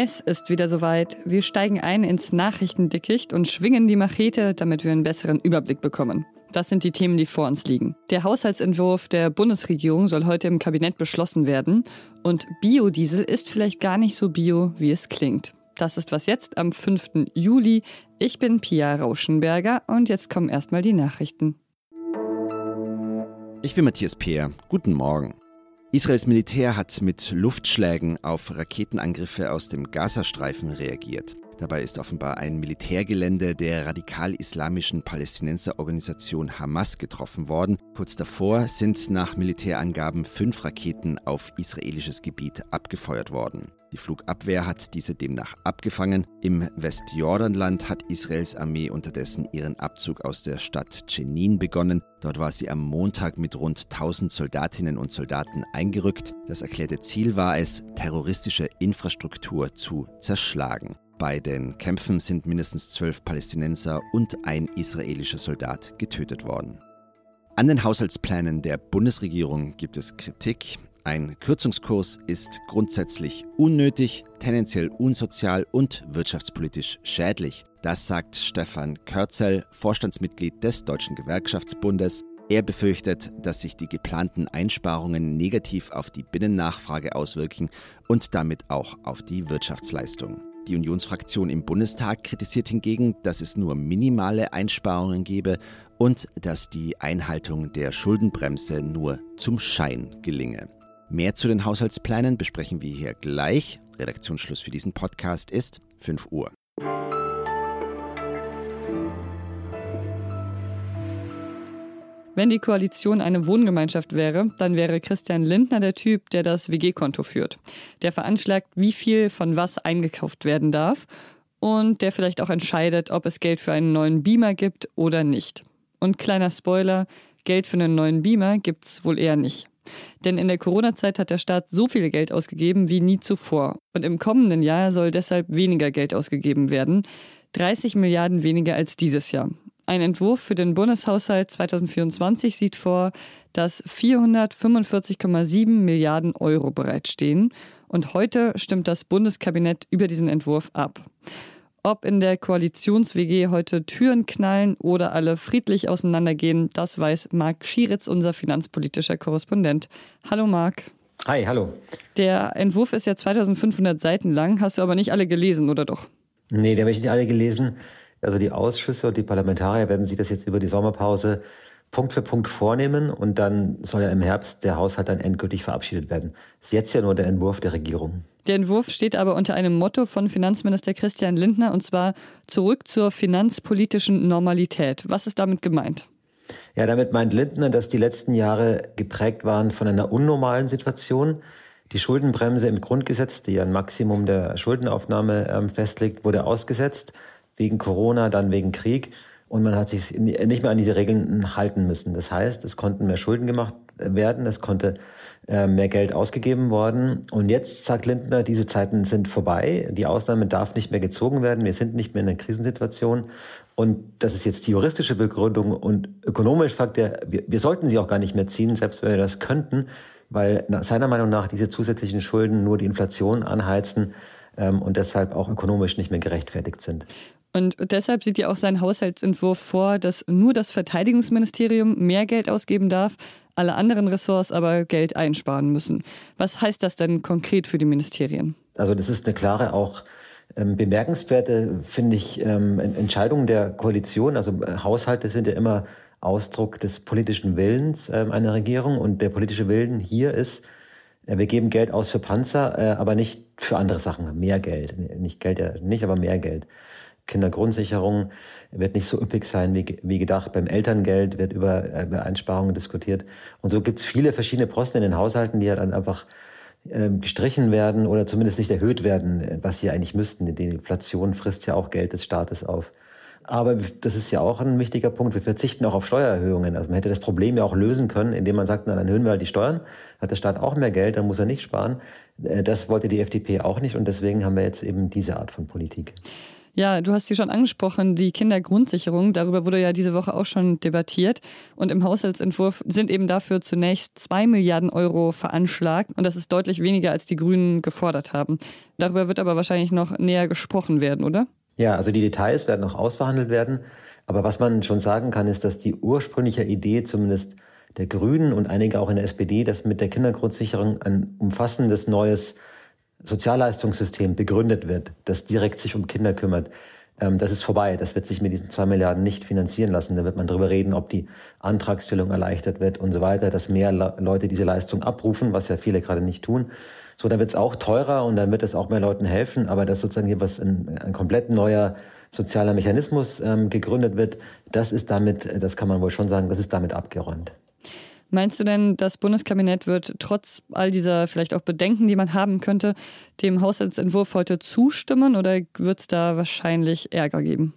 Es ist wieder soweit. Wir steigen ein ins Nachrichtendickicht und schwingen die Machete, damit wir einen besseren Überblick bekommen. Das sind die Themen, die vor uns liegen. Der Haushaltsentwurf der Bundesregierung soll heute im Kabinett beschlossen werden. Und Biodiesel ist vielleicht gar nicht so bio, wie es klingt. Das ist was jetzt am 5. Juli. Ich bin Pia Rauschenberger und jetzt kommen erstmal die Nachrichten. Ich bin Matthias Peer. Guten Morgen. Israels Militär hat mit Luftschlägen auf Raketenangriffe aus dem Gazastreifen reagiert. Dabei ist offenbar ein Militärgelände der radikal-islamischen Palästinenserorganisation Hamas getroffen worden. Kurz davor sind nach Militärangaben fünf Raketen auf israelisches Gebiet abgefeuert worden. Die Flugabwehr hat diese demnach abgefangen. Im Westjordanland hat Israels Armee unterdessen ihren Abzug aus der Stadt Jenin begonnen. Dort war sie am Montag mit rund 1000 Soldatinnen und Soldaten eingerückt. Das erklärte Ziel war es, terroristische Infrastruktur zu zerschlagen. Bei den Kämpfen sind mindestens zwölf Palästinenser und ein israelischer Soldat getötet worden. An den Haushaltsplänen der Bundesregierung gibt es Kritik. Ein Kürzungskurs ist grundsätzlich unnötig, tendenziell unsozial und wirtschaftspolitisch schädlich. Das sagt Stefan Körzel, Vorstandsmitglied des Deutschen Gewerkschaftsbundes. Er befürchtet, dass sich die geplanten Einsparungen negativ auf die Binnennachfrage auswirken und damit auch auf die Wirtschaftsleistung. Die Unionsfraktion im Bundestag kritisiert hingegen, dass es nur minimale Einsparungen gebe und dass die Einhaltung der Schuldenbremse nur zum Schein gelinge. Mehr zu den Haushaltsplänen besprechen wir hier gleich. Redaktionsschluss für diesen Podcast ist 5 Uhr. Wenn die Koalition eine Wohngemeinschaft wäre, dann wäre Christian Lindner der Typ, der das WG-Konto führt. Der veranschlagt, wie viel von was eingekauft werden darf und der vielleicht auch entscheidet, ob es Geld für einen neuen Beamer gibt oder nicht. Und kleiner Spoiler, Geld für einen neuen Beamer gibt's wohl eher nicht. Denn in der Corona-Zeit hat der Staat so viel Geld ausgegeben wie nie zuvor. Und im kommenden Jahr soll deshalb weniger Geld ausgegeben werden. 30 Milliarden weniger als dieses Jahr. Ein Entwurf für den Bundeshaushalt 2024 sieht vor, dass 445,7 Milliarden Euro bereitstehen. Und heute stimmt das Bundeskabinett über diesen Entwurf ab. Ob in der Koalitions-WG heute Türen knallen oder alle friedlich auseinandergehen, das weiß Marc Schieritz, unser finanzpolitischer Korrespondent. Hallo Marc. Hi, hallo. Der Entwurf ist ja 2500 Seiten lang, hast du aber nicht alle gelesen, oder doch? Nee, der habe ich nicht alle gelesen. Also die Ausschüsse und die Parlamentarier werden sich das jetzt über die Sommerpause Punkt für Punkt vornehmen und dann soll ja im Herbst der Haushalt dann endgültig verabschiedet werden. Das ist jetzt ja nur der Entwurf der Regierung. Der Entwurf steht aber unter einem Motto von Finanzminister Christian Lindner und zwar zurück zur finanzpolitischen Normalität. Was ist damit gemeint? Ja, damit meint Lindner, dass die letzten Jahre geprägt waren von einer unnormalen Situation. Die Schuldenbremse im Grundgesetz, die ein Maximum der Schuldenaufnahme ähm, festlegt, wurde ausgesetzt. Wegen Corona, dann wegen Krieg. Und man hat sich nicht mehr an diese Regeln halten müssen. Das heißt, es konnten mehr Schulden gemacht werden, es konnte äh, mehr Geld ausgegeben worden. Und jetzt sagt Lindner, diese Zeiten sind vorbei. Die Ausnahme darf nicht mehr gezogen werden. Wir sind nicht mehr in einer Krisensituation. Und das ist jetzt die juristische Begründung. Und ökonomisch sagt er, wir, wir sollten sie auch gar nicht mehr ziehen, selbst wenn wir das könnten, weil seiner Meinung nach diese zusätzlichen Schulden nur die Inflation anheizen ähm, und deshalb auch ökonomisch nicht mehr gerechtfertigt sind. Und deshalb sieht ja auch sein Haushaltsentwurf vor, dass nur das Verteidigungsministerium mehr Geld ausgeben darf, alle anderen Ressorts aber Geld einsparen müssen. Was heißt das denn konkret für die Ministerien? Also das ist eine klare auch ähm, bemerkenswerte, finde ich, ähm, Entscheidung der Koalition. Also äh, Haushalte sind ja immer Ausdruck des politischen Willens ähm, einer Regierung und der politische Willen hier ist, äh, wir geben Geld aus für Panzer, äh, aber nicht für andere Sachen. Mehr Geld. Nicht Geld nicht, aber mehr Geld. Kindergrundsicherung wird nicht so üppig sein wie, wie gedacht. Beim Elterngeld wird über, über Einsparungen diskutiert. Und so gibt es viele verschiedene Posten in den Haushalten, die ja dann einfach ähm, gestrichen werden oder zumindest nicht erhöht werden, was sie eigentlich müssten. Die Inflation frisst ja auch Geld des Staates auf. Aber das ist ja auch ein wichtiger Punkt. Wir verzichten auch auf Steuererhöhungen. Also man hätte das Problem ja auch lösen können, indem man sagt, na, dann erhöhen wir halt die Steuern. Hat der Staat auch mehr Geld, dann muss er nicht sparen. Äh, das wollte die FDP auch nicht und deswegen haben wir jetzt eben diese Art von Politik. Ja, du hast sie schon angesprochen, die Kindergrundsicherung. Darüber wurde ja diese Woche auch schon debattiert. Und im Haushaltsentwurf sind eben dafür zunächst zwei Milliarden Euro veranschlagt. Und das ist deutlich weniger, als die Grünen gefordert haben. Darüber wird aber wahrscheinlich noch näher gesprochen werden, oder? Ja, also die Details werden noch ausverhandelt werden. Aber was man schon sagen kann, ist, dass die ursprüngliche Idee zumindest der Grünen und einige auch in der SPD, dass mit der Kindergrundsicherung ein umfassendes neues Sozialleistungssystem begründet wird, das direkt sich um Kinder kümmert, ähm, das ist vorbei. Das wird sich mit diesen zwei Milliarden nicht finanzieren lassen. Da wird man darüber reden, ob die Antragstellung erleichtert wird und so weiter, dass mehr Leute diese Leistung abrufen, was ja viele gerade nicht tun. So, dann wird es auch teurer und dann wird es auch mehr Leuten helfen, aber dass sozusagen hier was ein, ein komplett neuer sozialer Mechanismus ähm, gegründet wird, das ist damit, das kann man wohl schon sagen, das ist damit abgeräumt. Meinst du denn, das Bundeskabinett wird trotz all dieser vielleicht auch Bedenken, die man haben könnte, dem Haushaltsentwurf heute zustimmen oder wird es da wahrscheinlich Ärger geben?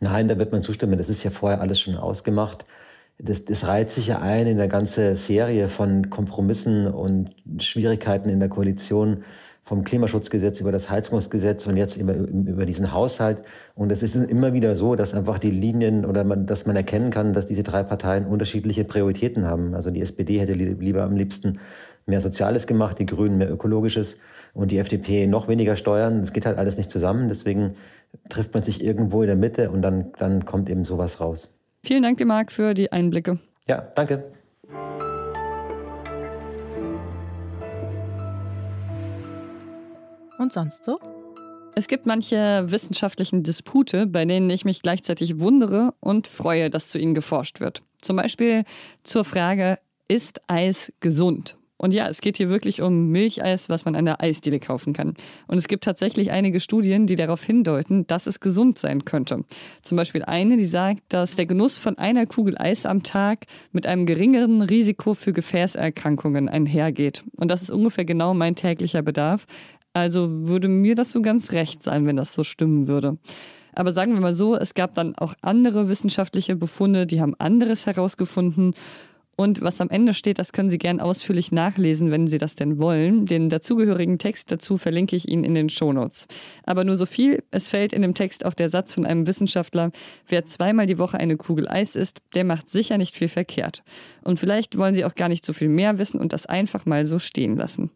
Nein, da wird man zustimmen. Das ist ja vorher alles schon ausgemacht. Das, das reiht sich ja ein in eine ganze Serie von Kompromissen und Schwierigkeiten in der Koalition, vom Klimaschutzgesetz über das Heizungsgesetz und jetzt über, über diesen Haushalt. Und es ist immer wieder so, dass einfach die Linien oder man, dass man erkennen kann, dass diese drei Parteien unterschiedliche Prioritäten haben. Also die SPD hätte lieber am liebsten mehr Soziales gemacht, die Grünen mehr Ökologisches und die FDP noch weniger Steuern. Das geht halt alles nicht zusammen. Deswegen trifft man sich irgendwo in der Mitte und dann, dann kommt eben sowas raus. Vielen Dank dir, Marc, für die Einblicke. Ja, danke. Und sonst so? Es gibt manche wissenschaftlichen Dispute, bei denen ich mich gleichzeitig wundere und freue, dass zu ihnen geforscht wird. Zum Beispiel zur Frage, ist Eis gesund? Und ja, es geht hier wirklich um Milcheis, was man an der Eisdiele kaufen kann. Und es gibt tatsächlich einige Studien, die darauf hindeuten, dass es gesund sein könnte. Zum Beispiel eine, die sagt, dass der Genuss von einer Kugel Eis am Tag mit einem geringeren Risiko für Gefäßerkrankungen einhergeht. Und das ist ungefähr genau mein täglicher Bedarf. Also würde mir das so ganz recht sein, wenn das so stimmen würde. Aber sagen wir mal so, es gab dann auch andere wissenschaftliche Befunde, die haben anderes herausgefunden. Und was am Ende steht, das können Sie gern ausführlich nachlesen, wenn Sie das denn wollen. Den dazugehörigen Text dazu verlinke ich Ihnen in den Shownotes. Aber nur so viel, es fällt in dem Text auch der Satz von einem Wissenschaftler, wer zweimal die Woche eine Kugel Eis isst, der macht sicher nicht viel verkehrt. Und vielleicht wollen Sie auch gar nicht so viel mehr wissen und das einfach mal so stehen lassen.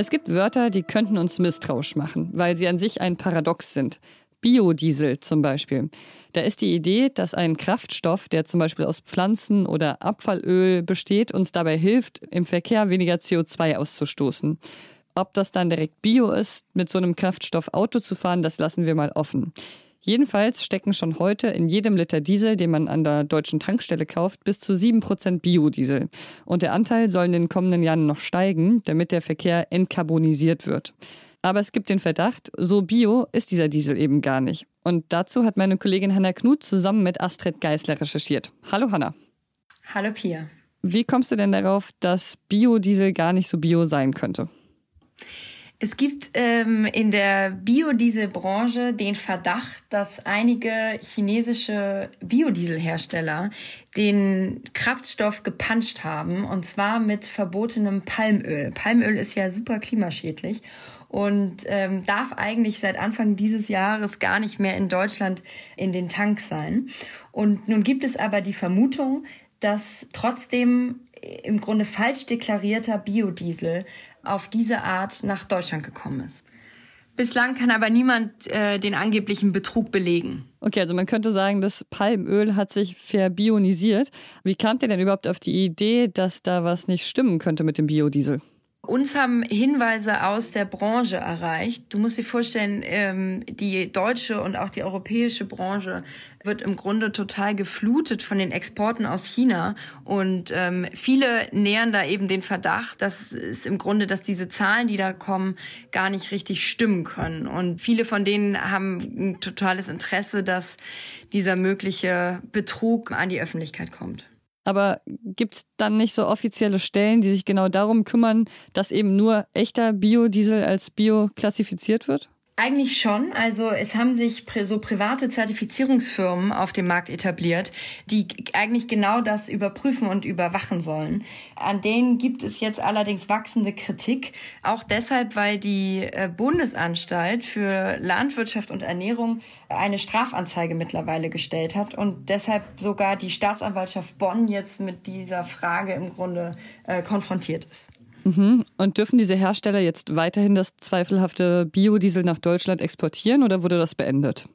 Es gibt Wörter, die könnten uns misstrauisch machen, weil sie an sich ein Paradox sind. Biodiesel zum Beispiel. Da ist die Idee, dass ein Kraftstoff, der zum Beispiel aus Pflanzen oder Abfallöl besteht, uns dabei hilft, im Verkehr weniger CO2 auszustoßen. Ob das dann direkt Bio ist, mit so einem Kraftstoff Auto zu fahren, das lassen wir mal offen. Jedenfalls stecken schon heute in jedem Liter Diesel, den man an der deutschen Tankstelle kauft, bis zu 7% Biodiesel. Und der Anteil soll in den kommenden Jahren noch steigen, damit der Verkehr entkarbonisiert wird. Aber es gibt den Verdacht, so bio ist dieser Diesel eben gar nicht. Und dazu hat meine Kollegin Hanna Knut zusammen mit Astrid Geisler recherchiert. Hallo Hanna. Hallo Pia. Wie kommst du denn darauf, dass Biodiesel gar nicht so bio sein könnte? Es gibt ähm, in der Biodieselbranche den Verdacht, dass einige chinesische Biodieselhersteller den Kraftstoff gepanscht haben und zwar mit verbotenem Palmöl. Palmöl ist ja super klimaschädlich und ähm, darf eigentlich seit Anfang dieses Jahres gar nicht mehr in Deutschland in den Tanks sein. Und nun gibt es aber die Vermutung, dass trotzdem im Grunde falsch deklarierter Biodiesel auf diese Art nach Deutschland gekommen ist. Bislang kann aber niemand äh, den angeblichen Betrug belegen. Okay, also man könnte sagen, das Palmöl hat sich verbionisiert. Wie kamt ihr denn überhaupt auf die Idee, dass da was nicht stimmen könnte mit dem Biodiesel? Uns haben Hinweise aus der Branche erreicht. Du musst dir vorstellen, ähm, die deutsche und auch die europäische Branche wird im Grunde total geflutet von den Exporten aus China. Und ähm, viele nähern da eben den Verdacht, dass es im Grunde, dass diese Zahlen, die da kommen, gar nicht richtig stimmen können. Und viele von denen haben ein totales Interesse, dass dieser mögliche Betrug an die Öffentlichkeit kommt. Aber gibt es dann nicht so offizielle Stellen, die sich genau darum kümmern, dass eben nur echter Biodiesel als Bio klassifiziert wird? Eigentlich schon. Also es haben sich so private Zertifizierungsfirmen auf dem Markt etabliert, die eigentlich genau das überprüfen und überwachen sollen. An denen gibt es jetzt allerdings wachsende Kritik. Auch deshalb, weil die äh, Bundesanstalt für Landwirtschaft und Ernährung eine Strafanzeige mittlerweile gestellt hat und deshalb sogar die Staatsanwaltschaft Bonn jetzt mit dieser Frage im Grunde äh, konfrontiert ist. Mhm. Und dürfen diese Hersteller jetzt weiterhin das zweifelhafte Biodiesel nach Deutschland exportieren oder wurde das beendet?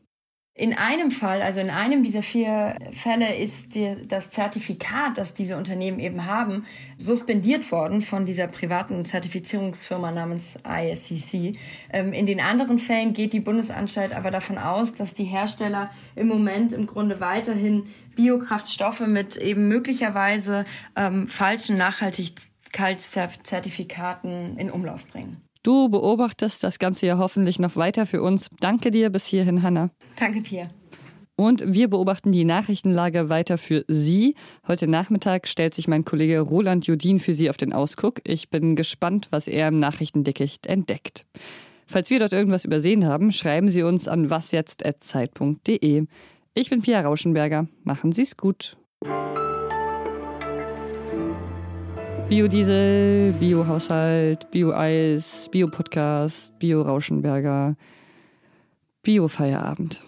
In einem Fall, also in einem dieser vier Fälle, ist die, das Zertifikat, das diese Unternehmen eben haben, suspendiert worden von dieser privaten Zertifizierungsfirma namens ISCC. Ähm, in den anderen Fällen geht die Bundesanstalt aber davon aus, dass die Hersteller im Moment im Grunde weiterhin Biokraftstoffe mit eben möglicherweise ähm, falschen Nachhaltigkeits Nachhaltigkeitszertifikaten in Umlauf bringen. Du beobachtest das Ganze ja hoffentlich noch weiter für uns. Danke dir bis hierhin, Hanna. Danke, Pia. Und wir beobachten die Nachrichtenlage weiter für Sie. Heute Nachmittag stellt sich mein Kollege Roland Judin für Sie auf den Ausguck. Ich bin gespannt, was er im Nachrichtendickicht entdeckt. Falls wir dort irgendwas übersehen haben, schreiben Sie uns an wasjetzt.zeit.de. Ich bin Pia Rauschenberger. Machen Sie es gut. Biodiesel, Biohaushalt, Bio-Eis, Bio-Podcast, Bio-Rauschenberger, Bio-Feierabend.